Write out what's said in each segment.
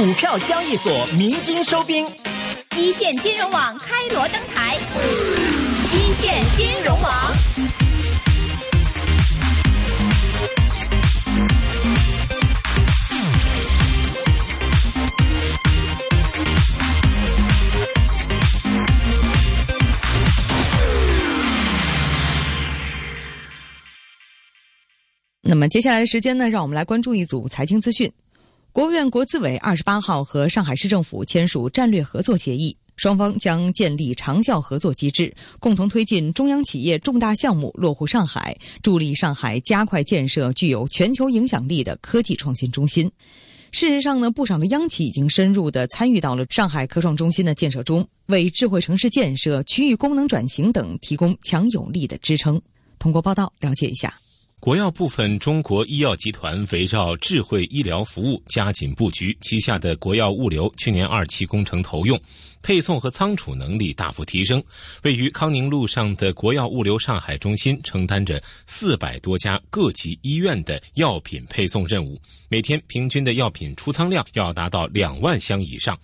股票交易所鸣金收兵，一线金融网开锣登台，一线金融网。那么接下来的时间呢，让我们来关注一组财经资讯。国务院国资委二十八号和上海市政府签署战略合作协议，双方将建立长效合作机制，共同推进中央企业重大项目落户上海，助力上海加快建设具有全球影响力的科技创新中心。事实上呢，不少的央企已经深入的参与到了上海科创中心的建设中，为智慧城市建设、区域功能转型等提供强有力的支撑。通过报道了解一下。国药部分中国医药集团围绕智慧医疗服务加紧布局，旗下的国药物流去年二期工程投用，配送和仓储能力大幅提升。位于康宁路上的国药物流上海中心承担着四百多家各级医院的药品配送任务，每天平均的药品出仓量要达到两万箱以上。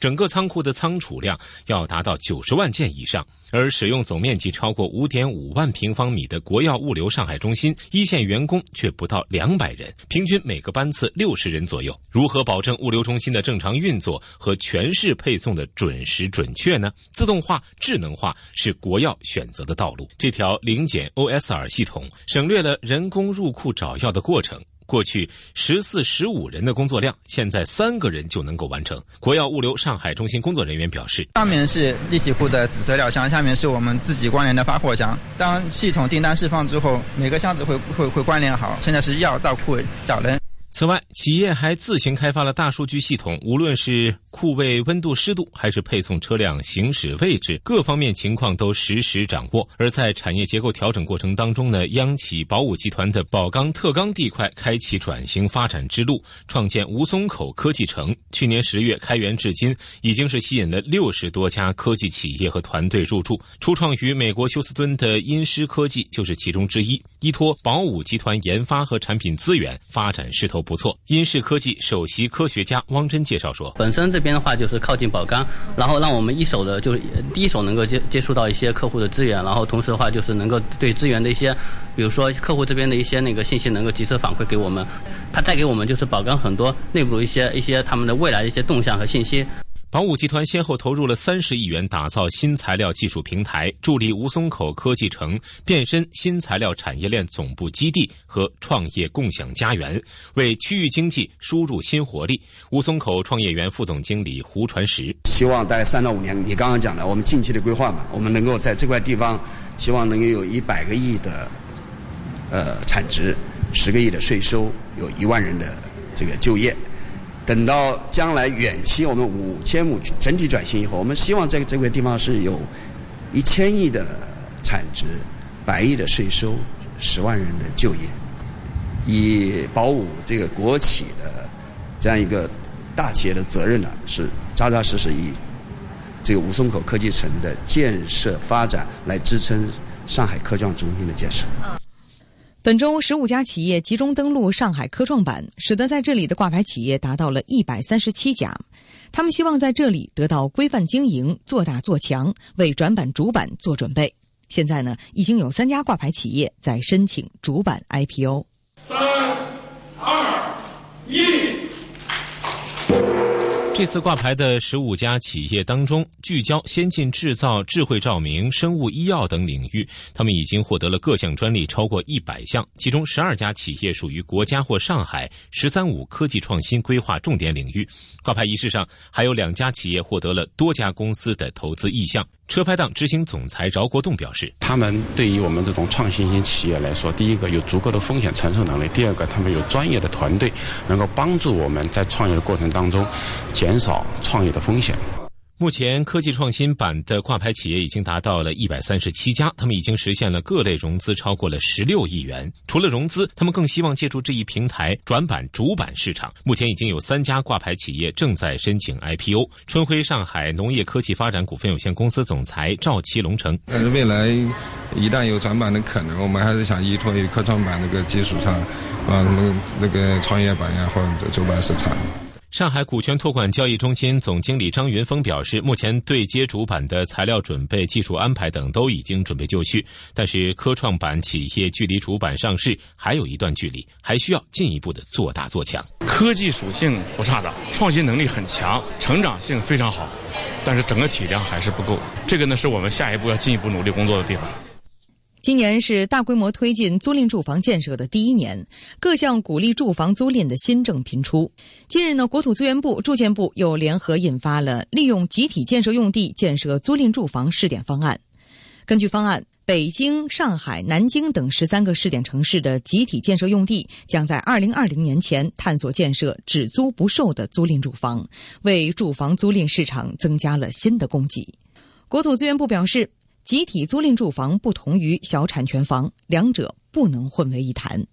整个仓库的仓储量要达到九十万件以上，而使用总面积超过五点五万平方米的国药物流上海中心，一线员工却不到两百人，平均每个班次六十人左右。如何保证物流中心的正常运作和全市配送的准时准确呢？自动化、智能化是国药选择的道路。这条零检 OSR 系统省略了人工入库找药的过程。过去十四十五人的工作量，现在三个人就能够完成。国药物流上海中心工作人员表示：“上面是立体库的紫色料箱，下面是我们自己关联的发货箱。当系统订单释放之后，每个箱子会会会关联好。现在是药到库找人。”此外，企业还自行开发了大数据系统，无论是库位温度、湿度，还是配送车辆行驶位置，各方面情况都实时掌握。而在产业结构调整过程当中呢，央企宝武集团的宝钢特钢地块开启转型发展之路，创建吴淞口科技城。去年十月开园至今，已经是吸引了六十多家科技企业和团队入驻。初创于美国休斯敦的音狮科技就是其中之一。依托宝武集团研发和产品资源，发展势头不错。英视科技首席科学家汪真介绍说：“本身这边的话就是靠近宝钢，然后让我们一手的，就是第一手能够接接触到一些客户的资源，然后同时的话就是能够对资源的一些，比如说客户这边的一些那个信息能够及时反馈给我们，他带给我们就是宝钢很多内部一些一些他们的未来的一些动向和信息。”宝武集团先后投入了三十亿元打造新材料技术平台，助力吴淞口科技城变身新材料产业链总部基地和创业共享家园，为区域经济输入新活力。吴淞口创业园副总经理胡传石希望大概三到五年，你刚刚讲的，我们近期的规划嘛，我们能够在这块地方，希望能够有一百个亿的呃产值，十个亿的税收，有一万人的这个就业。等到将来远期我们五千亩整体转型以后，我们希望在这个地方是有一千亿的产值、百亿的税收、十万人的就业。以保五这个国企的这样一个大企业的责任呢，是扎扎实实以这个吴淞口科技城的建设发展来支撑上海科创中心的建设。本周十五家企业集中登陆上海科创板，使得在这里的挂牌企业达到了一百三十七家。他们希望在这里得到规范经营、做大做强，为转板主板做准备。现在呢，已经有三家挂牌企业在申请主板 IPO。三、二、一。这次挂牌的十五家企业当中，聚焦先进制造、智慧照明、生物医药等领域，他们已经获得了各项专利超过一百项。其中十二家企业属于国家或上海“十三五”科技创新规划重点领域。挂牌仪式上，还有两家企业获得了多家公司的投资意向。车拍档执行总裁饶国栋表示：“他们对于我们这种创新型企业来说，第一个有足够的风险承受能力；第二个，他们有专业的团队，能够帮助我们在创业的过程当中减少创业的风险。”目前，科技创新板的挂牌企业已经达到了一百三十七家，他们已经实现了各类融资超过了十六亿元。除了融资，他们更希望借助这一平台转板主板市场。目前已经有三家挂牌企业正在申请 IPO。春晖上海农业科技发展股份有限公司总裁赵其龙称：“但是未来一旦有转板的可能，我们还是想依托于科创板那个基础上，啊，那个那个创业板呀或者主板市场。”上海股权托管交易中心总经理张云峰表示，目前对接主板的材料准备、技术安排等都已经准备就绪，但是科创板企业距离主板上市还有一段距离，还需要进一步的做大做强。科技属性不差的，创新能力很强，成长性非常好，但是整个体量还是不够，这个呢是我们下一步要进一步努力工作的地方。今年是大规模推进租赁住房建设的第一年，各项鼓励住房租赁的新政频出。近日呢，国土资源部、住建部又联合印发了利用集体建设用地建设租赁住房试点方案。根据方案，北京、上海、南京等十三个试点城市的集体建设用地将在二零二零年前探索建设只租不售的租赁住房，为住房租赁市场增加了新的供给。国土资源部表示。集体租赁住房不同于小产权房，两者不能混为一谈。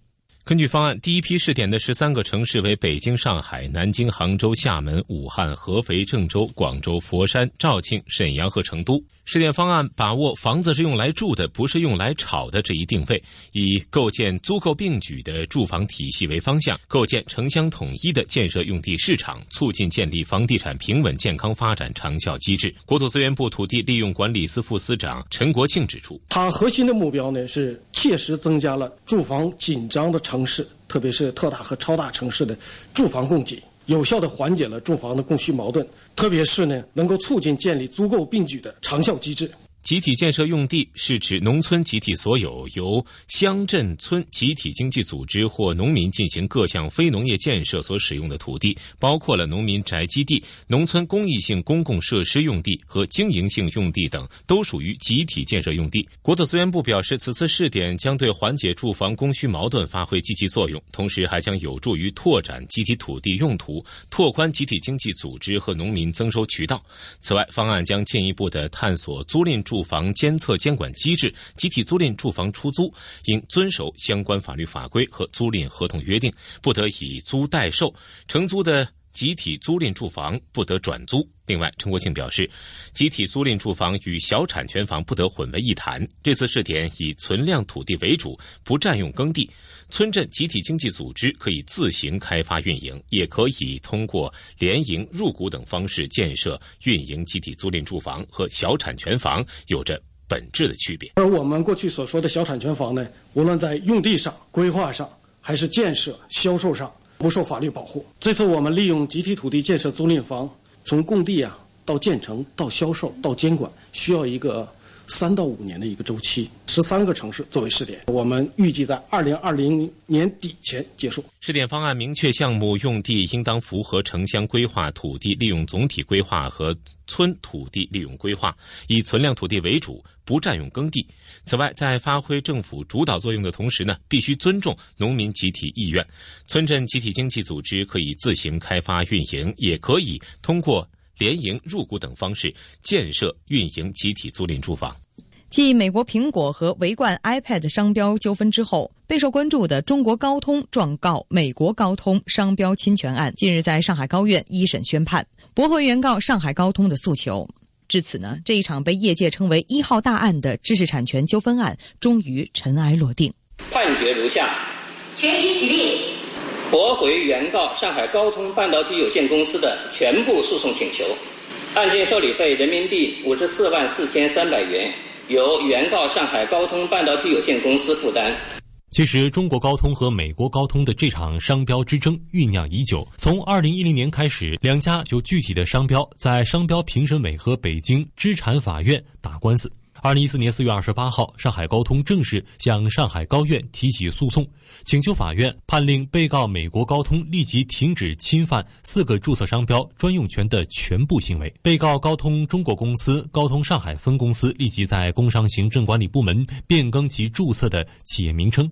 根据方案，第一批试点的十三个城市为北京、上海、南京、杭州、厦门、武汉、合肥、郑州、广州、佛山、肇庆、沈阳和成都。试点方案把握房子是用来住的，不是用来炒的这一定位，以构建租购并举的住房体系为方向，构建城乡统一的建设用地市场，促进建立房地产平稳健康发展长效机制。国土资源部土地利用管理司副司长陈国庆指出，它核心的目标呢是切实增加了住房紧张的城市，特别是特大和超大城市的住房供给。有效地缓解了住房的供需矛盾，特别是呢，能够促进建立租购并举的长效机制。集体建设用地是指农村集体所有，由乡镇村集体经济组织或农民进行各项非农业建设所使用的土地，包括了农民宅基地、农村公益性公共设施用地和经营性用地等，都属于集体建设用地。国土资源部表示，此次试点将对缓解住房供需矛盾发挥积极作用，同时还将有助于拓展集体土地用途，拓宽集体经济组织和农民增收渠道。此外，方案将进一步的探索租赁住。住房监测监管机制，集体租赁住房出租应遵守相关法律法规和租赁合同约定，不得以租代售，承租的集体租赁住房不得转租。另外，陈国庆表示，集体租赁住房与小产权房不得混为一谈。这次试点以存量土地为主，不占用耕地，村镇集体经济组织可以自行开发运营，也可以通过联营入股等方式建设运营集体租赁住房，和小产权房有着本质的区别。而我们过去所说的小产权房呢，无论在用地上、规划上，还是建设、销售上，不受法律保护。这次我们利用集体土地建设租赁房。从供地啊到建成到销售到监管，需要一个三到五年的一个周期。十三个城市作为试点，我们预计在二零二零年底前结束。试点方案明确项目用地应当符合城乡规划、土地利用总体规划和村土地利用规划，以存量土地为主，不占用耕地。此外，在发挥政府主导作用的同时呢，必须尊重农民集体意愿。村镇集体经济组织可以自行开发运营，也可以通过联营入股等方式建设运营集体租赁住房。继美国苹果和维冠 iPad 商标纠纷之后，备受关注的中国高通状告美国高通商标侵权案，近日在上海高院一审宣判，驳回原告上海高通的诉求。至此呢，这一场被业界称为“一号大案”的知识产权纠纷案终于尘埃落定。判决如下：全体起立，驳回原告上海高通半导体有限公司的全部诉讼请求，案件受理费人民币五十四万四千三百元。由原告上海高通半导体有限公司负担。其实，中国高通和美国高通的这场商标之争酝酿已久。从二零一零年开始，两家就具体的商标在商标评审委和北京知产法院打官司。二零一四年四月二十八号，上海高通正式向上海高院提起诉讼，请求法院判令被告美国高通立即停止侵犯四个注册商标专用权的全部行为。被告高通中国公司高通上海分公司立即在工商行政管理部门变更其注册的企业名称，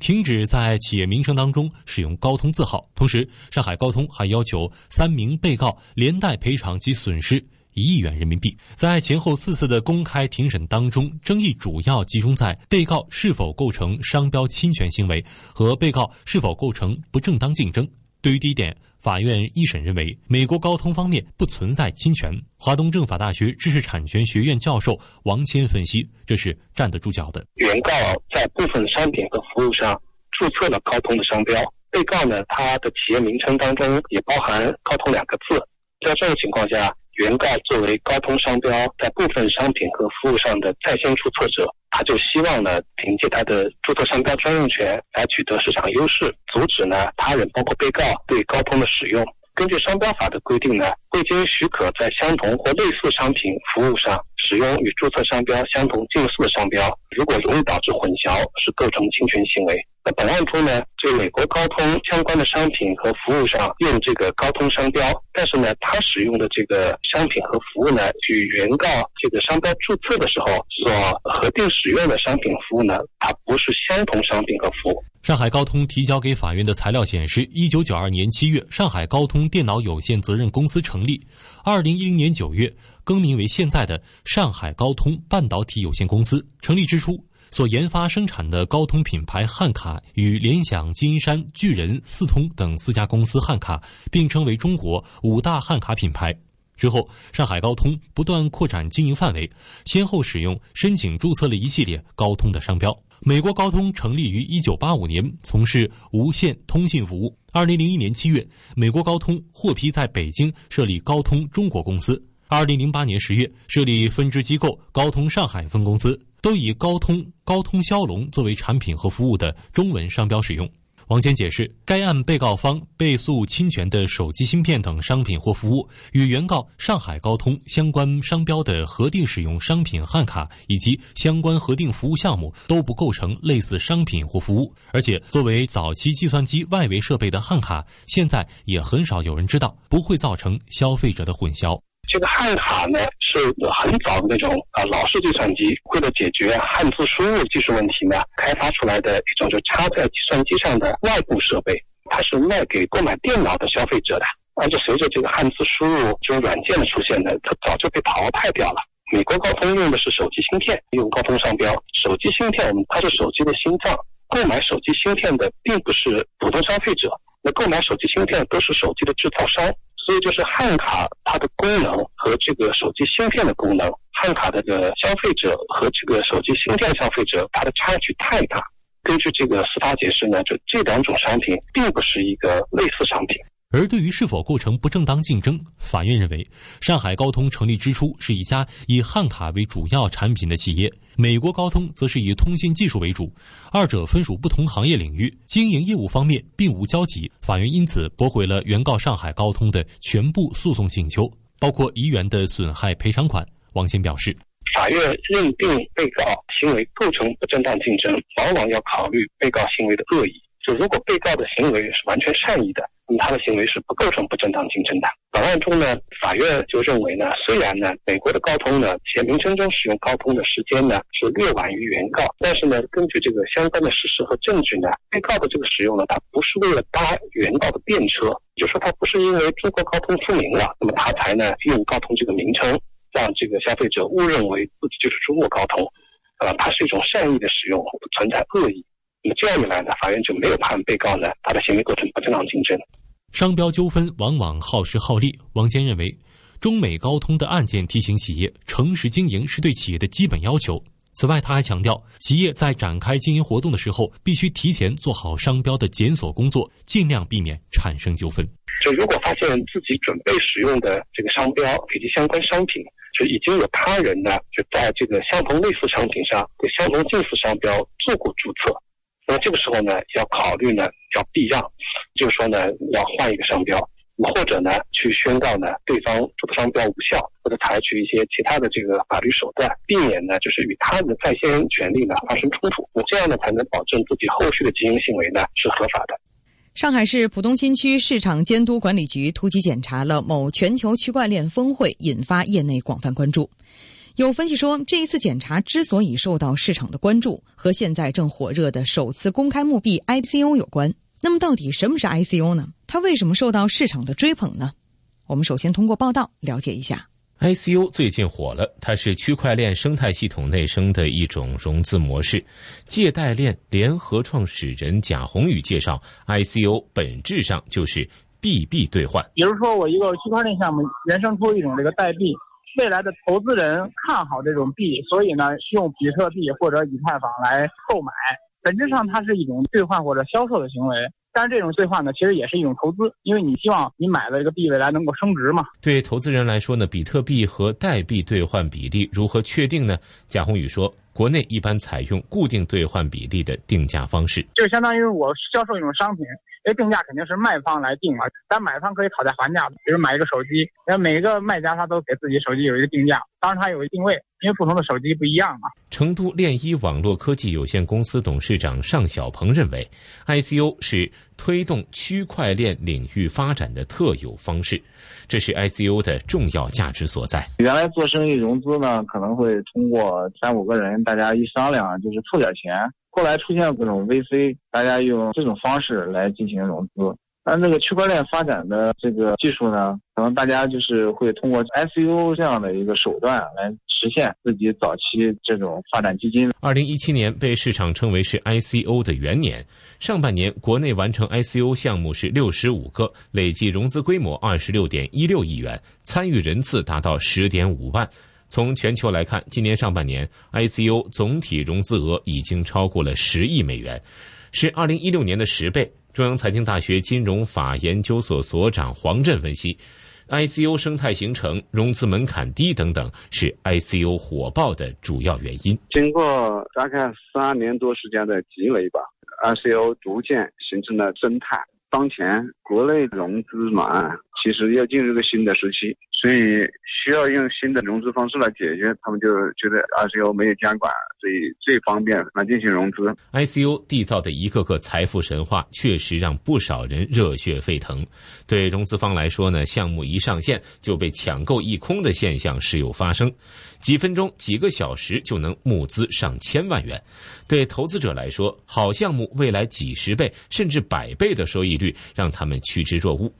停止在企业名称当中使用高通字号。同时，上海高通还要求三名被告连带赔偿其损失。一亿元人民币，在前后四次的公开庭审当中，争议主要集中在被告是否构成商标侵权行为和被告是否构成不正当竞争。对于第一点，法院一审认为美国高通方面不存在侵权。华东政法大学知识产权学院教授王谦分析，这是站得住脚的。原告在部分商品和服务上注册了高通的商标。被告呢，他的企业名称当中也包含“高通”两个字。在这种情况下，原告作为高通商标在部分商品和服务上的在先注册者，他就希望呢，凭借他的注册商标专用权来取得市场优势，阻止呢他人，包括被告对高通的使用。根据商标法的规定呢，未经许可在相同或类似商品服务上使用与注册商标相同近似的商标，如果容易导致混淆，是构成侵权行为。那本案中呢，这美国高通相关的商品和服务上用这个高通商标，但是呢，他使用的这个商品和服务呢，与原告这个商标注册的时候所核定使用的商品服务呢，它不是相同商品和服务。上海高通提交给法院的材料显示，一九九二年七月，上海高通电脑有限责任公司成立；二零一零年九月，更名为现在的上海高通半导体有限公司。成立之初。所研发生产的高通品牌汉卡与联想、金山、巨人、四通等四家公司汉卡并称为中国五大汉卡品牌。之后，上海高通不断扩展经营范围，先后使用申请注册了一系列高通的商标。美国高通成立于一九八五年，从事无线通信服务。二零零一年七月，美国高通获批在北京设立高通中国公司。二零零八年十月，设立分支机构高通上海分公司。都以高通、高通骁龙作为产品和服务的中文商标使用。王坚解释，该案被告方被诉侵权的手机芯片等商品或服务，与原告上海高通相关商标的核定使用商品汉卡以及相关核定服务项目都不构成类似商品或服务。而且，作为早期计算机外围设备的汉卡，现在也很少有人知道，不会造成消费者的混淆。这个汉卡呢，是很早的那种啊老式计算机，为了解决汉字输入技术问题呢，开发出来的一种就插在计算机上的外部设备，它是卖给购买电脑的消费者的。而且随着这个汉字输入这种软件的出现呢，它早就被淘汰掉了。美国高通用的是手机芯片，用高通商标。手机芯片，我们它是手机的心脏，购买手机芯片的并不是普通消费者，那购买手机芯片都是手机的制造商。所以就是汉卡它的功能和这个手机芯片的功能，汉卡的这个消费者和这个手机芯片消费者，它的差距太大。根据这个司法解释呢，就这两种商品并不是一个类似商品。而对于是否构成不正当竞争，法院认为，上海高通成立之初是一家以汉卡为主要产品的企业，美国高通则是以通信技术为主，二者分属不同行业领域，经营业务方面并无交集。法院因此驳回了原告上海高通的全部诉讼请求，包括遗元的损害赔偿款。王坚表示，法院认定被告行为构成不正当竞争，往往要考虑被告行为的恶意。就如果被告的行为是完全善意的。那么他的行为是不构成不正当竞争的。本案中呢，法院就认为呢，虽然呢，美国的高通呢，企业名称中使用高通的时间呢是略晚于原告，但是呢，根据这个相关的事实和证据呢，被告的这个使用呢，他不是为了搭原告的便车，就说他不是因为中国高通出名了，那么他才呢用高通这个名称，让这个消费者误认为自己就是中国高通，呃，它是一种善意的使用，不存在恶意。那么这样一来呢，法院就没有判被告呢他的行为构成不正当竞争。商标纠纷往往耗时耗力。王坚认为，中美高通的案件提醒企业诚实经营是对企业的基本要求。此外，他还强调，企业在展开经营活动的时候，必须提前做好商标的检索工作，尽量避免产生纠纷。就如果发现自己准备使用的这个商标以及相关商品，就已经有他人呢就在这个相同类似商品上对相同近似商标做过注册。那么这个时候呢，要考虑呢，要避让，就是说呢，要换一个商标，或者呢，去宣告呢，对方注册商标无效，或者采取一些其他的这个法律手段，避免呢，就是与他人的在先权利呢发生冲突。那这样呢，才能保证自己后续的经营行为呢是合法的。上海市浦东新区市场监督管理局突击检查了某全球区块链峰会，引发业内广泛关注。有分析说，这一次检查之所以受到市场的关注，和现在正火热的首次公开募币 ICO 有关。那么，到底什么是 ICO 呢？它为什么受到市场的追捧呢？我们首先通过报道了解一下。ICO 最近火了，它是区块链生态系统内生的一种融资模式。借贷链联合创始人贾宏宇介绍，ICO 本质上就是币币兑换。比如说，我一个区块链项目衍生出一种这个代币。未来的投资人看好这种币，所以呢，用比特币或者以太坊来购买。本质上，它是一种兑换或者销售的行为。但是这种兑换呢，其实也是一种投资，因为你希望你买的这个币未来能够升值嘛。对投资人来说呢，比特币和代币兑换比例如何确定呢？贾宏宇说，国内一般采用固定兑换比例的定价方式，就相当于我销售一种商品。因为定价肯定是卖方来定嘛，但买方可以讨价还价。比如买一个手机，那每一个卖家他都给自己手机有一个定价，当然他有一个定位，因为不同的手机不一样嘛。成都链一网络科技有限公司董事长尚小鹏认为，ICO 是推动区块链领域发展的特有方式，这是 ICO 的重要价值所在。原来做生意融资呢，可能会通过三五个人大家一商量，就是凑点钱。后来出现各种 VC，大家用这种方式来进行融资。那这个区块链发展的这个技术呢，可能大家就是会通过 ICO 这样的一个手段来实现自己早期这种发展基金。二零一七年被市场称为是 ICO 的元年，上半年国内完成 ICO 项目是六十五个，累计融资规模二十六点一六亿元，参与人次达到十点五万。从全球来看，今年上半年 ICO 总体融资额已经超过了十亿美元，是二零一六年的十倍。中央财经大学金融法研究所所长黄震分析，ICO 生态形成、融资门槛低等等，是 ICO 火爆的主要原因。经过大概三年多时间的积累吧，ICO 逐渐形成了生态。当前国内融资难，其实要进入一个新的时期。所以需要用新的融资方式来解决，他们就觉得 ICO 没有监管，所以最方便来进行融资。ICO 缔造的一个个财富神话，确实让不少人热血沸腾。对融资方来说呢，项目一上线就被抢购一空的现象时有发生，几分钟、几个小时就能募资上千万元。对投资者来说，好项目未来几十倍甚至百倍的收益率，让他们趋之若鹜。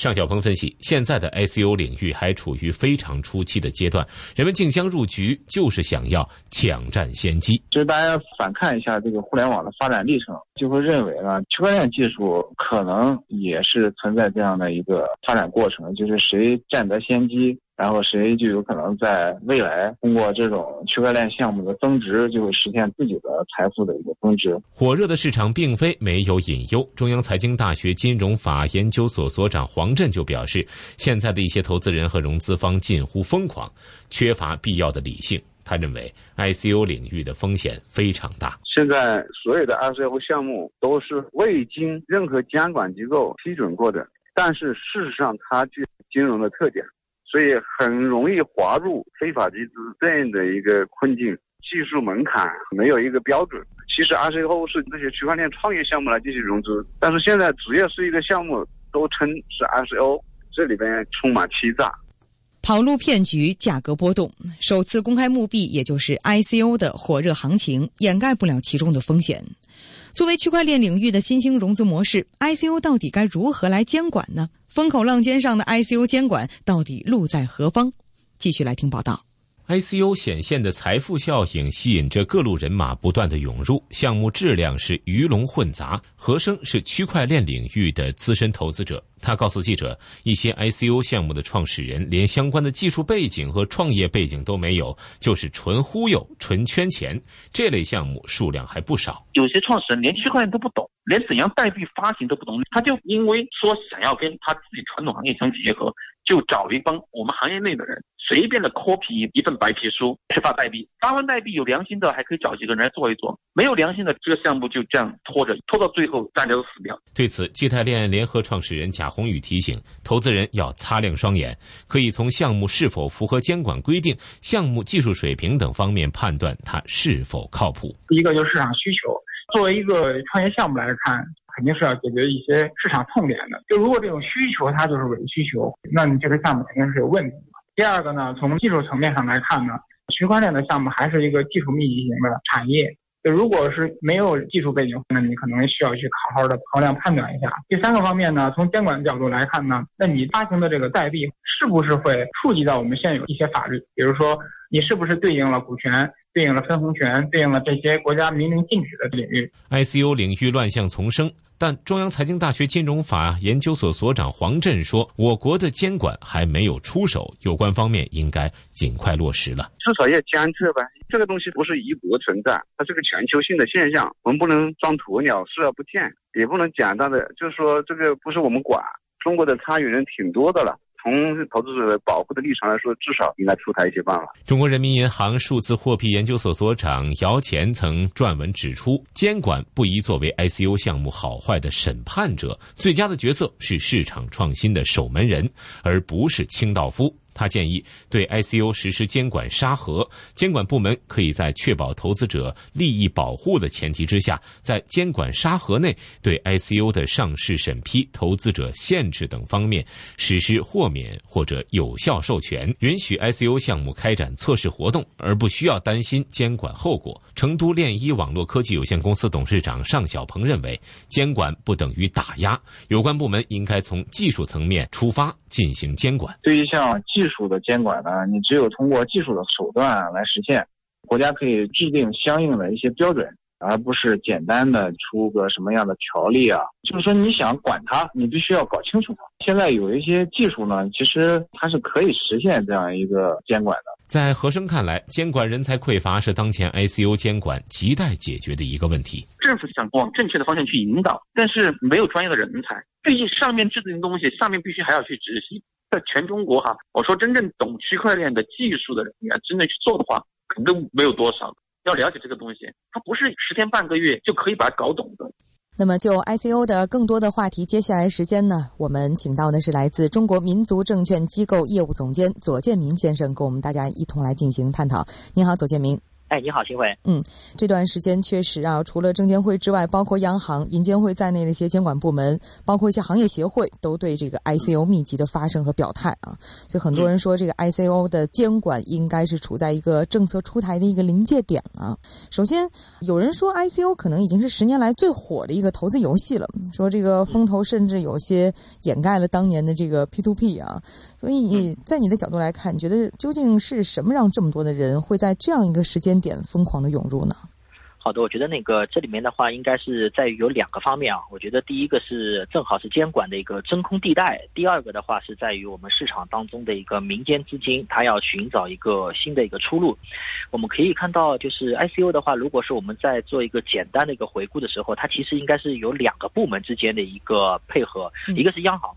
尚小鹏分析，现在的 I C U 领域还处于非常初期的阶段，人们竞相入局就是想要抢占先机。就是大家反看一下这个互联网的发展历程，就会认为呢，区块链技术可能也是存在这样的一个发展过程，就是谁占得先机。然后谁就有可能在未来通过这种区块链项目的增值，就会实现自己的财富的一个增值。火热的市场并非没有隐忧。中央财经大学金融法研究所所长黄震就表示，现在的一些投资人和融资方近乎疯狂，缺乏必要的理性。他认为，ICO 领域的风险非常大。现在所有的 ICO 项目都是未经任何监管机构批准过的，但是事实上它具有金融的特点。所以很容易滑入非法集资这样的一个困境，技术门槛没有一个标准。其实 ICO 是这些区块链创业项目来进行融资，但是现在只要是一个项目，都称是 ICO，这里边充满欺诈、跑路骗局、价格波动。首次公开募币，也就是 ICO 的火热行情，掩盖不了其中的风险。作为区块链领域的新兴融资模式，ICO 到底该如何来监管呢？风口浪尖上的 I C U 监管到底路在何方？继续来听报道。ICO 显现的财富效应吸引着各路人马不断的涌入，项目质量是鱼龙混杂。何生是区块链领域的资深投资者，他告诉记者，一些 ICO 项目的创始人连相关的技术背景和创业背景都没有，就是纯忽悠、纯圈钱。这类项目数量还不少。有些创始人连区块链都不懂。连怎样代币发行都不懂，他就因为说想要跟他自己传统行业相结合，就找了一帮我们行业内的人，随便的 copy 一份白皮书去发代币。发完代币有良心的还可以找几个人来做一做，没有良心的这个项目就这样拖着，拖到最后大家都死掉。对此，基泰链联合创始人贾宏宇提醒投资人要擦亮双眼，可以从项目是否符合监管规定、项目技术水平等方面判断它是否靠谱。第一个就是市场需求。作为一个创业项目来看，肯定是要解决一些市场痛点的。就如果这种需求它就是伪需求，那你这个项目肯定是有问题。第二个呢，从技术层面上来看呢，区块链的项目还是一个技术密集型的产业。就如果是没有技术背景，那你可能需要去好好的衡量判断一下。第三个方面呢，从监管角度来看呢，那你发行的这个代币是不是会触及到我们现有一些法律？比如说，你是不是对应了股权？对应了分红权，对应了这些国家明令禁止的领域。I C U 领域乱象丛生，但中央财经大学金融法研究所所长黄震说：“我国的监管还没有出手，有关方面应该尽快落实了。至少要监测吧，这个东西不是一国存在，它是个全球性的现象，我们不能装鸵鸟视而不见，也不能简单的就是说这个不是我们管。中国的参与人挺多的了。从投资者保护的立场来说，至少应该出台一些办法。中国人民银行数字货币研究所所长姚乾曾撰文指出，监管不宜作为 ICO 项目好坏的审判者，最佳的角色是市场创新的守门人，而不是清道夫。他建议对 ICO 实施监管沙盒，监管部门可以在确保投资者利益保护的前提之下，在监管沙盒内对 ICO 的上市审批、投资者限制等方面实施豁免或者有效授权，允许 ICO 项目开展测试活动，而不需要担心监管后果。成都链一网络科技有限公司董事长尚小鹏认为，监管不等于打压，有关部门应该从技术层面出发进行监管。对于像技术的监管呢，你只有通过技术的手段来实现。国家可以制定相应的一些标准，而不是简单的出个什么样的条例啊。就是说，你想管它，你必须要搞清楚。现在有一些技术呢，其实它是可以实现这样一个监管的。在何生看来，监管人才匮乏是当前 ICO 监管亟待解决的一个问题。政府想往正确的方向去引导，但是没有专业的人才。毕竟上面制定的东西，上面必须还要去执行。在全中国哈，我说真正懂区块链的技术的人，你要真正去做的话，可能没有多少。要了解这个东西，它不是十天半个月就可以把它搞懂的。那么，就 ICO 的更多的话题，接下来时间呢，我们请到的是来自中国民族证券机构业务总监左建明先生，跟我们大家一同来进行探讨。您好，左建明。哎，你好，新辉。嗯，这段时间确实啊，除了证监会之外，包括央行、银监会在内的一些监管部门，包括一些行业协会，都对这个 ICO 密集的发声和表态啊。所以很多人说，这个 ICO 的监管应该是处在一个政策出台的一个临界点啊。首先，有人说 ICO 可能已经是十年来最火的一个投资游戏了，说这个风投甚至有些掩盖了当年的这个 P2P 啊。所以，在你的角度来看，你觉得究竟是什么让这么多的人会在这样一个时间？点疯狂的涌入呢？好的，我觉得那个这里面的话，应该是在于有两个方面啊。我觉得第一个是正好是监管的一个真空地带，第二个的话是在于我们市场当中的一个民间资金，它要寻找一个新的一个出路。我们可以看到，就是 ICO 的话，如果是我们在做一个简单的一个回顾的时候，它其实应该是有两个部门之间的一个配合，一个是央行。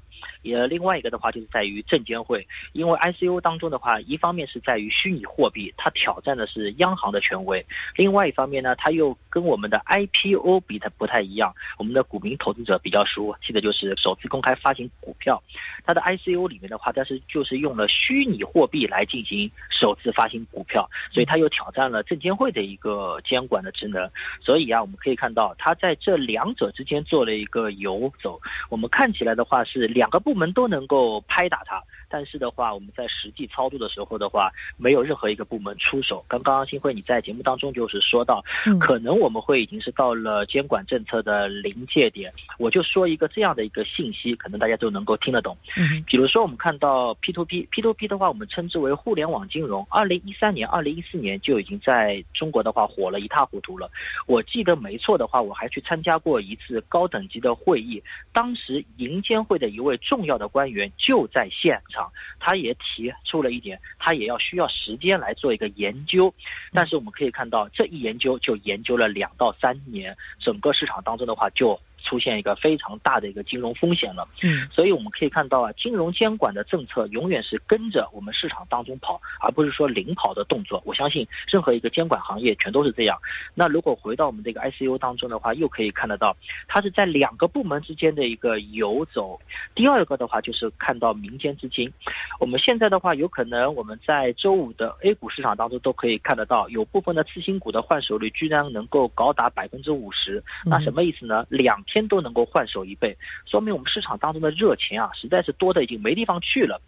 也另外一个的话就是在于证监会，因为 ICO 当中的话，一方面是在于虚拟货币，它挑战的是央行的权威；另外一方面呢，它又跟我们的 IPO 比它不太一样。我们的股民投资者比较熟悉的就是首次公开发行股票，它的 ICO 里面的话，但是就是用了虚拟货币来进行首次发行股票，所以它又挑战了证监会的一个监管的职能。所以啊，我们可以看到它在这两者之间做了一个游走。我们看起来的话是两个部。部门都能够拍打它，但是的话，我们在实际操作的时候的话，没有任何一个部门出手。刚刚新辉你在节目当中就是说到，可能我们会已经是到了监管政策的临界点。我就说一个这样的一个信息，可能大家都能够听得懂。嗯，比如说我们看到 P to P，P to P 的话，我们称之为互联网金融。二零一三年、二零一四年就已经在中国的话火了一塌糊涂了。我记得没错的话，我还去参加过一次高等级的会议，当时银监会的一位重。重要的官员就在现场，他也提出了一点，他也要需要时间来做一个研究。但是我们可以看到，这一研究就研究了两到三年，整个市场当中的话就。出现一个非常大的一个金融风险了，嗯，所以我们可以看到啊，金融监管的政策永远是跟着我们市场当中跑，而不是说领跑的动作。我相信任何一个监管行业全都是这样。那如果回到我们这个 ICU 当中的话，又可以看得到，它是在两个部门之间的一个游走。第二个的话就是看到民间资金。我们现在的话，有可能我们在周五的 A 股市场当中都可以看得到，有部分的次新股的换手率居然能够高达百分之五十。那什么意思呢？两。天都能够换手一倍，说明我们市场当中的热钱啊，实在是多的已经没地方去了。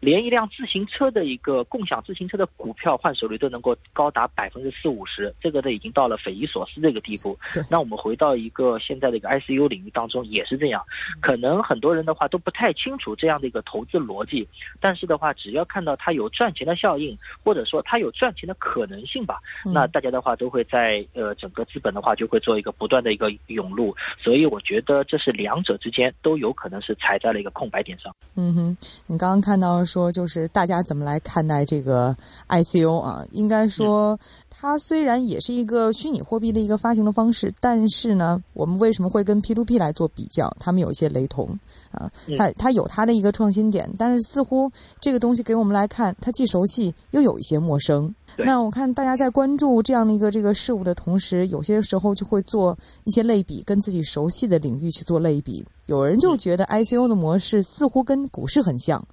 连一辆自行车的一个共享自行车的股票换手率都能够高达百分之四五十，这个都已经到了匪夷所思这个地步。那我们回到一个现在的一个 ICU 领域当中也是这样，可能很多人的话都不太清楚这样的一个投资逻辑，但是的话，只要看到它有赚钱的效应，或者说它有赚钱的可能性吧，那大家的话都会在呃整个资本的话就会做一个不断的一个涌入，所以。我觉得这是两者之间都有可能是踩在了一个空白点上。嗯哼，你刚刚看到说，就是大家怎么来看待这个 ICO 啊？应该说，它虽然也是一个虚拟货币的一个发行的方式，但是呢，我们为什么会跟 P2P 来做比较？他们有一些雷同啊，它它有它的一个创新点，但是似乎这个东西给我们来看，它既熟悉又有一些陌生。那我看大家在关注这样的一个这个事物的同时，有些时候就会做一些类比，跟自己熟悉的领域去做类比。有人就觉得 ICO 的模式似乎跟股市很像。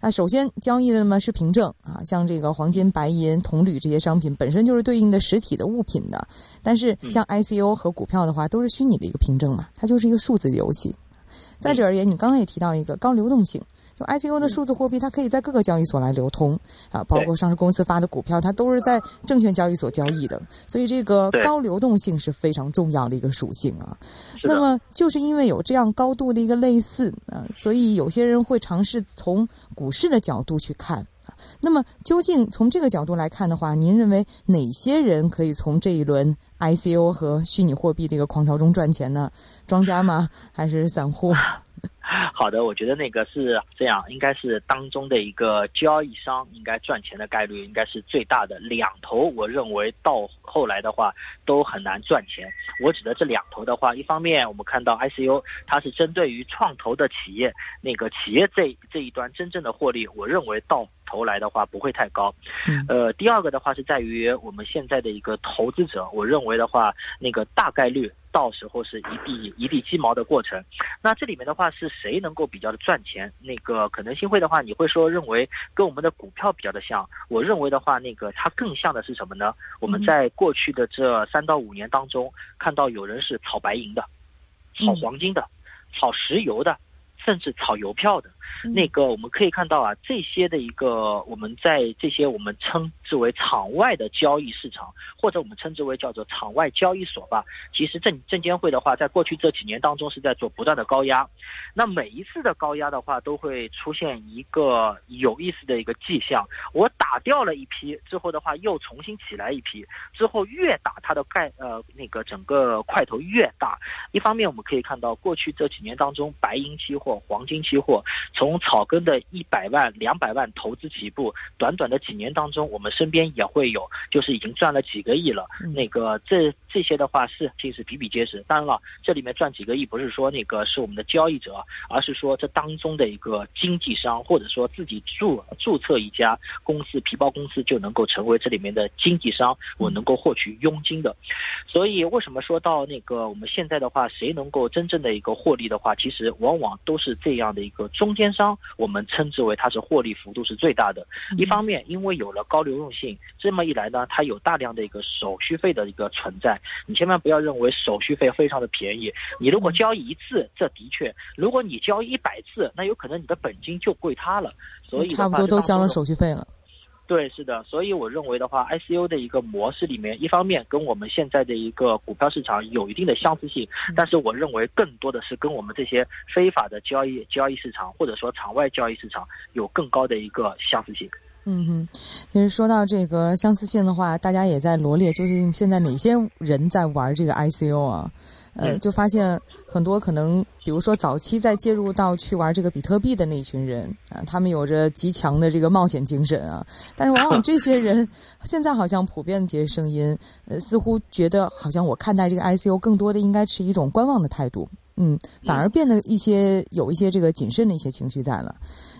那首先交易的呢是凭证啊，像这个黄金、白银、铜铝这些商品本身就是对应的实体的物品的。但是像 ICO 和股票的话，都是虚拟的一个凭证嘛，它就是一个数字游戏。再者而言，你刚刚也提到一个高流动性。就 ICO 的数字货币，它可以在各个交易所来流通啊，包括上市公司发的股票，它都是在证券交易所交易的。所以这个高流动性是非常重要的一个属性啊。那么就是因为有这样高度的一个类似啊，所以有些人会尝试从股市的角度去看。那么究竟从这个角度来看的话，您认为哪些人可以从这一轮 ICO 和虚拟货币的一个狂潮中赚钱呢？庄家吗？还是散户？好的，我觉得那个是这样，应该是当中的一个交易商应该赚钱的概率应该是最大的。两头我认为到后来的话都很难赚钱。我指的这两头的话，一方面我们看到 ICU 它是针对于创投的企业，那个企业这这一端真正的获利，我认为到头来的话不会太高。呃，第二个的话是在于我们现在的一个投资者，我认为的话那个大概率。到时候是一地一地鸡毛的过程，那这里面的话是谁能够比较的赚钱？那个可能性会的话，你会说认为跟我们的股票比较的像。我认为的话，那个它更像的是什么呢？我们在过去的这三到五年当中，看到有人是炒白银的，炒黄金的，炒石油的。甚至炒邮票的，那个我们可以看到啊，这些的一个我们在这些我们称之为场外的交易市场，或者我们称之为叫做场外交易所吧。其实证证监会的话，在过去这几年当中是在做不断的高压。那每一次的高压的话，都会出现一个有意思的一个迹象：我打掉了一批之后的话，又重新起来一批，之后越打它的概呃那个整个块头越大。一方面我们可以看到，过去这几年当中，白银期货。黄金期货从草根的一百万、两百万投资起步，短短的几年当中，我们身边也会有，就是已经赚了几个亿了。那个这这些的话是其实比比皆是。当然了，这里面赚几个亿不是说那个是我们的交易者，而是说这当中的一个经纪商，或者说自己注注册一家公司皮包公司就能够成为这里面的经纪商，我能够获取佣金的。所以为什么说到那个我们现在的话，谁能够真正的一个获利的话，其实往往都是。是这样的一个中间商，我们称之为它是获利幅度是最大的。一方面，因为有了高流动性，这么一来呢，它有大量的一个手续费的一个存在。你千万不要认为手续费非常的便宜。你如果交易一次，这的确；如果你交易一百次，那有可能你的本金就归他了。所以差不多都交了手续费了。对，是的，所以我认为的话，ICO 的一个模式里面，一方面跟我们现在的一个股票市场有一定的相似性，但是我认为更多的是跟我们这些非法的交易交易市场或者说场外交易市场有更高的一个相似性。嗯哼，其实说到这个相似性的话，大家也在罗列，究竟现在哪些人在玩这个 ICO 啊？呃，就发现很多可能，比如说早期在介入到去玩这个比特币的那群人啊，他们有着极强的这个冒险精神啊。但是往往这些人现在好像普遍的这些声音，呃，似乎觉得好像我看待这个 ICO 更多的应该持一种观望的态度，嗯，反而变得一些有一些这个谨慎的一些情绪在了。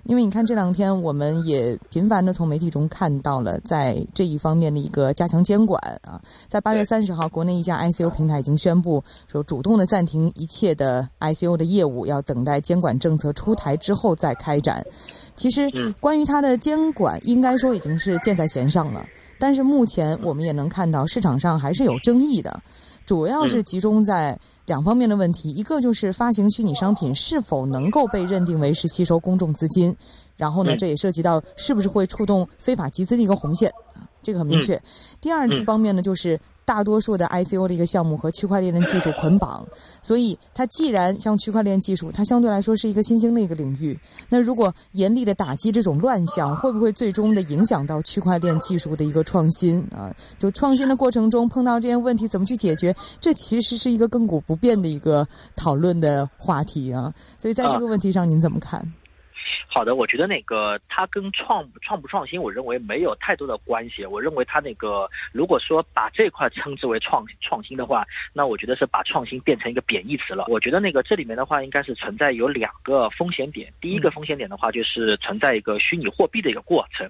因为你看这两天，我们也频繁的从媒体中看到了在这一方面的一个加强监管啊。在八月三十号，国内一家 ICO 平台已经宣布说，主动的暂停一切的 ICO 的业务，要等待监管政策出台之后再开展。其实，关于它的监管，应该说已经是箭在弦上了。但是目前我们也能看到，市场上还是有争议的。主要是集中在两方面的问题，一个就是发行虚拟商品是否能够被认定为是吸收公众资金，然后呢，这也涉及到是不是会触动非法集资的一个红线，这个很明确。第二方面呢，就是大多数的 ICO 的一个项目和区块链的技术捆绑，所以它既然像区块链技术，它相对来说是一个新兴的一个领域。那如果严厉的打击这种乱象，会不会最终的影响到区块链技术的一个创新啊？就创新的过程中碰到这些问题，怎么去解决？这其实是一个亘古不变的一个讨论的话题啊。所以在这个问题上，您怎么看？好的，我觉得那个它跟创创不创新，我认为没有太多的关系。我认为它那个如果说把这块称之为创创新的话，那我觉得是把创新变成一个贬义词了。我觉得那个这里面的话，应该是存在有两个风险点。第一个风险点的话，就是存在一个虚拟货币的一个过程。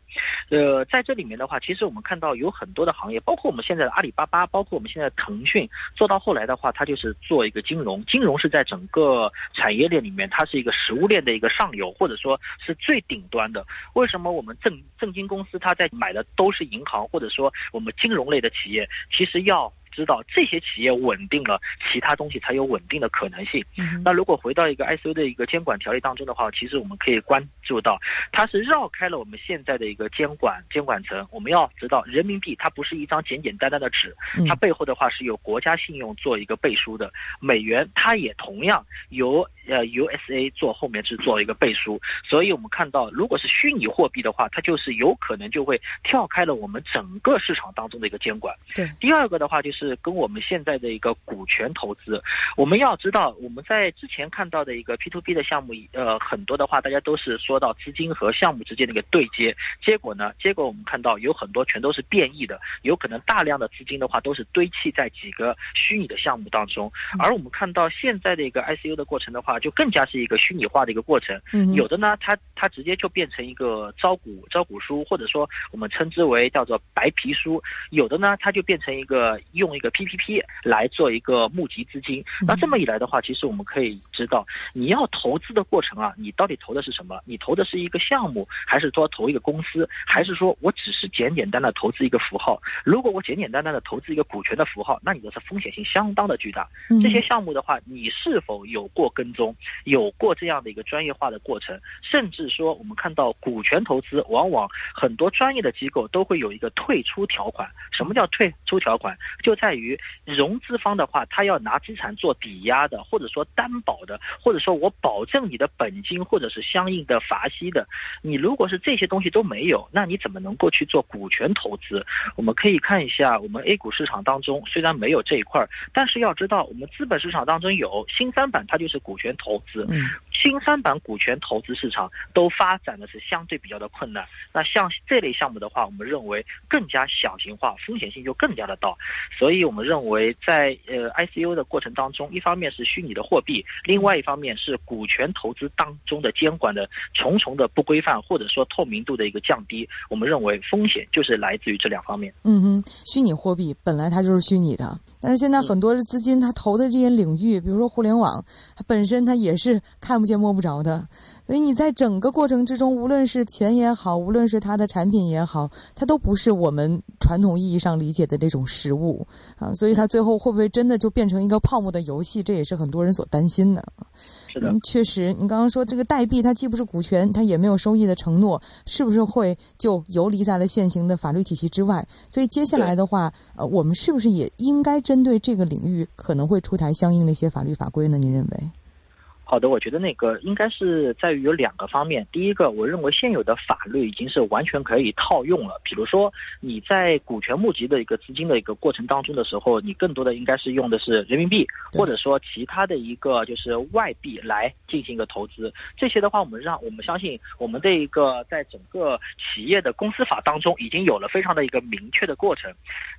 呃，在这里面的话，其实我们看到有很多的行业，包括我们现在的阿里巴巴，包括我们现在腾讯，做到后来的话，它就是做一个金融。金融是在整个产业链里面，它是一个食物链的一个上游，或者说。是最顶端的。为什么我们证证金公司它在买的都是银行，或者说我们金融类的企业，其实要。知道这些企业稳定了，其他东西才有稳定的可能性。那如果回到一个 ICO 的一个监管条例当中的话，其实我们可以关注到，它是绕开了我们现在的一个监管监管层。我们要知道，人民币它不是一张简简单单的纸，它背后的话是有国家信用做一个背书的。美元它也同样由呃 USA 做后面是做一个背书。所以我们看到，如果是虚拟货币的话，它就是有可能就会跳开了我们整个市场当中的一个监管。对，第二个的话就是。是跟我们现在的一个股权投资，我们要知道，我们在之前看到的一个 P to P 的项目，呃，很多的话，大家都是说到资金和项目之间的一个对接，结果呢，结果我们看到有很多全都是变异的，有可能大量的资金的话都是堆砌在几个虚拟的项目当中，而我们看到现在的一个 I C U 的过程的话，就更加是一个虚拟化的一个过程，有的呢，它它直接就变成一个招股招股书，或者说我们称之为叫做白皮书，有的呢，它就变成一个用。一个 PPP 来做一个募集资金，那这么一来的话，其实我们可以知道，你要投资的过程啊，你到底投的是什么？你投的是一个项目，还是说投一个公司，还是说我只是简简单的投资一个符号？如果我简简单单的投资一个股权的符号，那你的是风险性相当的巨大。这些项目的话，你是否有过跟踪，有过这样的一个专业化的过程？甚至说，我们看到股权投资，往往很多专业的机构都会有一个退出条款。什么叫退出条款？就在于融资方的话，他要拿资产做抵押的，或者说担保的，或者说我保证你的本金，或者是相应的罚息的。你如果是这些东西都没有，那你怎么能够去做股权投资？我们可以看一下，我们 A 股市场当中虽然没有这一块，但是要知道，我们资本市场当中有新三板，它就是股权投资。嗯新三板股权投资市场都发展的是相对比较的困难。那像这类项目的话，我们认为更加小型化，风险性就更加的大。所所以我们认为，在呃 ICO 的过程当中，一方面是虚拟的货币，另外一方面是股权投资当中的监管的重重的不规范，或者说透明度的一个降低。我们认为风险就是来自于这两方面。嗯哼，虚拟货币本来它就是虚拟的，但是现在很多资金它投的这些领域，比如说互联网，它本身它也是看不。见摸不着的，所以你在整个过程之中，无论是钱也好，无论是它的产品也好，它都不是我们传统意义上理解的这种实物啊。所以它最后会不会真的就变成一个泡沫的游戏？这也是很多人所担心的。是的，确实，你刚刚说这个代币，它既不是股权，它也没有收益的承诺，是不是会就游离在了现行的法律体系之外？所以接下来的话，呃，我们是不是也应该针对这个领域可能会出台相应的一些法律法规呢？您认为？好的，我觉得那个应该是在于有两个方面。第一个，我认为现有的法律已经是完全可以套用了。比如说，你在股权募集的一个资金的一个过程当中的时候，你更多的应该是用的是人民币，或者说其他的一个就是外币来进行一个投资。这些的话，我们让我们相信我们的一个在整个企业的公司法当中已经有了非常的一个明确的过程。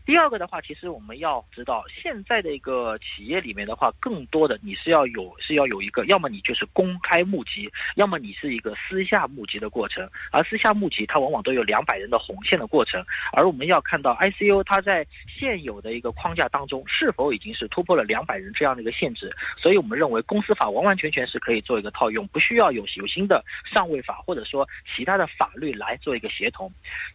第二个的话，其实我们要知道现在的一个企业里面的话，更多的你是要有是要有一个要。要么你就是公开募集，要么你是一个私下募集的过程。而私下募集，它往往都有两百人的红线的过程。而我们要看到 ICO 它在现有的一个框架当中，是否已经是突破了两百人这样的一个限制。所以我们认为公司法完完全全是可以做一个套用，不需要有有新的上位法或者说其他的法律来做一个协同。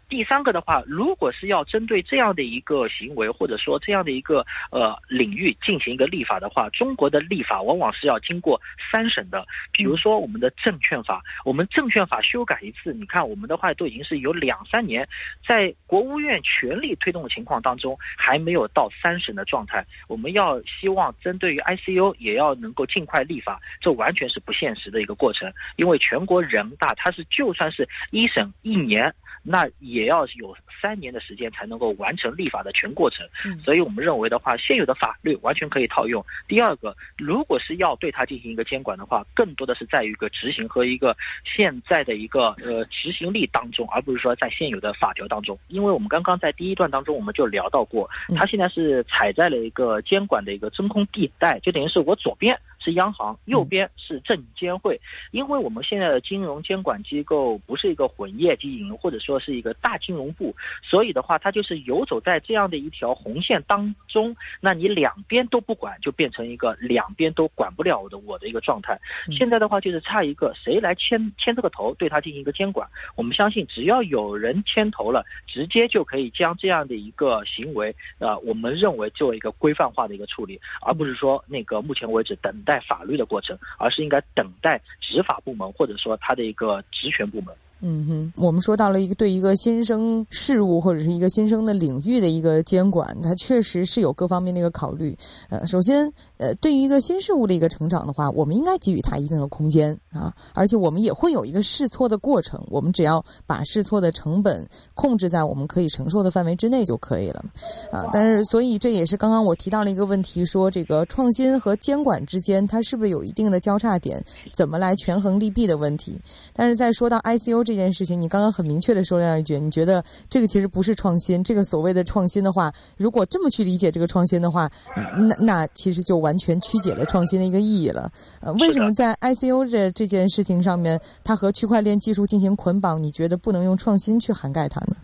第三个的话，如果是要针对这样的一个行为或者说这样的一个呃领域进行一个立法的话，中国的立法往往是要经过。三审的，比如说我们的证券法，我们证券法修改一次，你看我们的话都已经是有两三年，在国务院全力推动的情况当中，还没有到三审的状态。我们要希望针对于 ICU 也要能够尽快立法，这完全是不现实的一个过程，因为全国人大它是就算是一审一年。那也要有三年的时间才能够完成立法的全过程，所以我们认为的话，现有的法律完全可以套用。第二个，如果是要对它进行一个监管的话，更多的是在于一个执行和一个现在的一个呃执行力当中，而不是说在现有的法条当中。因为我们刚刚在第一段当中我们就聊到过，它现在是踩在了一个监管的一个真空地带，就等于是我左边。是央行，右边是证监会，因为我们现在的金融监管机构不是一个混业经营，或者说是一个大金融部，所以的话，它就是游走在这样的一条红线当中。那你两边都不管，就变成一个两边都管不了的我的一个状态。现在的话，就是差一个谁来牵牵这个头，对它进行一个监管。我们相信，只要有人牵头了，直接就可以将这样的一个行为，呃，我们认为作为一个规范化的一个处理，而不是说那个目前为止等待。在法律的过程，而是应该等待执法部门或者说他的一个职权部门。嗯哼，我们说到了一个对一个新生事物或者是一个新生的领域的一个监管，它确实是有各方面的一个考虑。呃，首先，呃，对于一个新事物的一个成长的话，我们应该给予它一定的空间啊，而且我们也会有一个试错的过程。我们只要把试错的成本控制在我们可以承受的范围之内就可以了啊。但是，所以这也是刚刚我提到了一个问题，说这个创新和监管之间，它是不是有一定的交叉点？怎么来权衡利弊的问题？但是在说到 ICO 这。这件事情，你刚刚很明确的说了一句，你觉得这个其实不是创新。这个所谓的创新的话，如果这么去理解这个创新的话，那那其实就完全曲解了创新的一个意义了。呃，为什么在 ICO 这这件事情上面，它和区块链技术进行捆绑？你觉得不能用创新去涵盖它呢？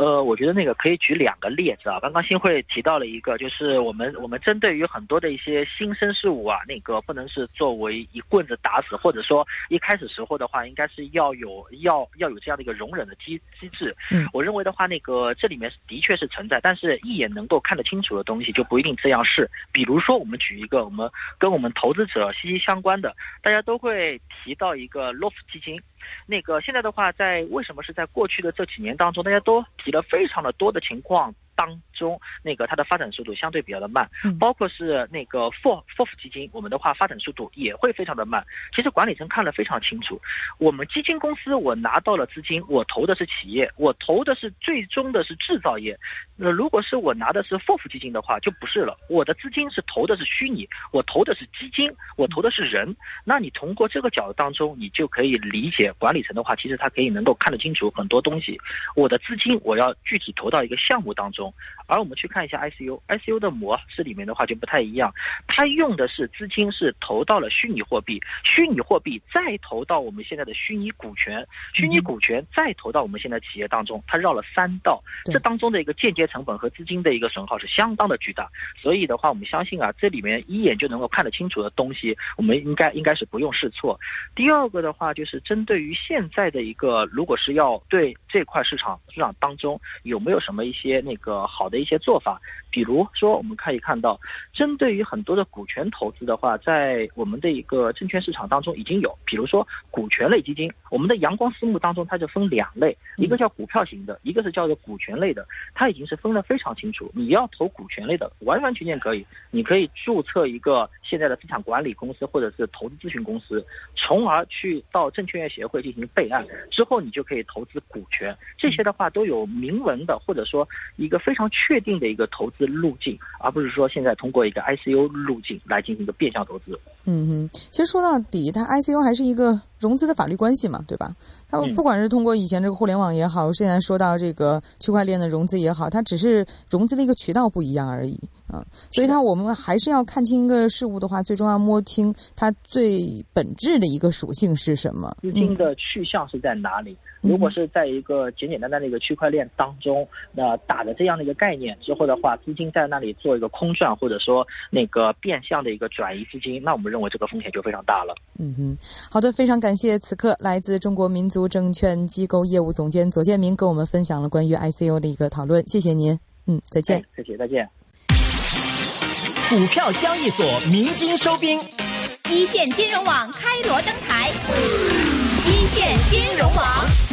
呃，我觉得那个可以举两个例子啊。刚刚新会提到了一个，就是我们我们针对于很多的一些新生事物啊，那个不能是作为一棍子打死，或者说一开始时候的话，应该是要有要要有这样的一个容忍的机机制。嗯，我认为的话，那个这里面的确是存在，但是一眼能够看得清楚的东西就不一定这样是。比如说，我们举一个我们跟我们投资者息息相关的，大家都会提到一个 LOF 基金。那个现在的话，在为什么是在过去的这几年当中，大家都提了非常的多的情况。当中，那个它的发展速度相对比较的慢，包括是那个 FOF FOF 基金，我们的话发展速度也会非常的慢。其实管理层看得非常清楚，我们基金公司我拿到了资金，我投的是企业，我投的是最终的是制造业。那如果是我拿的是 FOF 基金的话，就不是了。我的资金是投的是虚拟，我投的是基金，我投的是人。那你通过这个角度当中，你就可以理解管理层的话，其实他可以能够看得清楚很多东西。我的资金我要具体投到一个项目当中。而我们去看一下 ICU，ICU 的模式里面的话就不太一样，它用的是资金是投到了虚拟货币，虚拟货币再投到我们现在的虚拟股权，虚拟股权再投到我们现在企业当中，它绕了三道，这当中的一个间接成本和资金的一个损耗是相当的巨大。所以的话，我们相信啊，这里面一眼就能够看得清楚的东西，我们应该应该是不用试错。第二个的话，就是针对于现在的一个，如果是要对这块市场市场当中有没有什么一些那个。呃好的一些做法。比如说，我们可以看到，针对于很多的股权投资的话，在我们的一个证券市场当中已经有。比如说，股权类基金，我们的阳光私募当中，它就分两类，一个叫股票型的，一个是叫做股权类的，它已经是分得非常清楚。你要投股权类的，完完全全可以，你可以注册一个现在的资产管理公司或者是投资咨询公司，从而去到证券业协会进行备案，之后你就可以投资股权。这些的话都有明文的，或者说一个非常确定的一个投资。路径，而不是说现在通过一个 ICU 路径来进行一个变相投资。嗯哼，其实说到底，它 ICU 还是一个融资的法律关系嘛，对吧？它不管是通过以前这个互联网也好，现在说到这个区块链的融资也好，它只是融资的一个渠道不一样而已啊。所以它我们还是要看清一个事物的话，最终要摸清它最本质的一个属性是什么，资金的去向是在哪里。如果是在一个简简单单的一个区块链当中，那打着这样的一个概念之后的话，资金在那里做一个空转，或者说那个变相的一个转移资金，那我们认为这个风险就非常大了。嗯哼，好的，非常感谢此刻来自中国民族证券机构业务总监左建明跟我们分享了关于 ICO 的一个讨论，谢谢您。嗯，再见。谢谢，再见。股票交易所鸣金收兵。一线金融网开锣登台，一线金融网。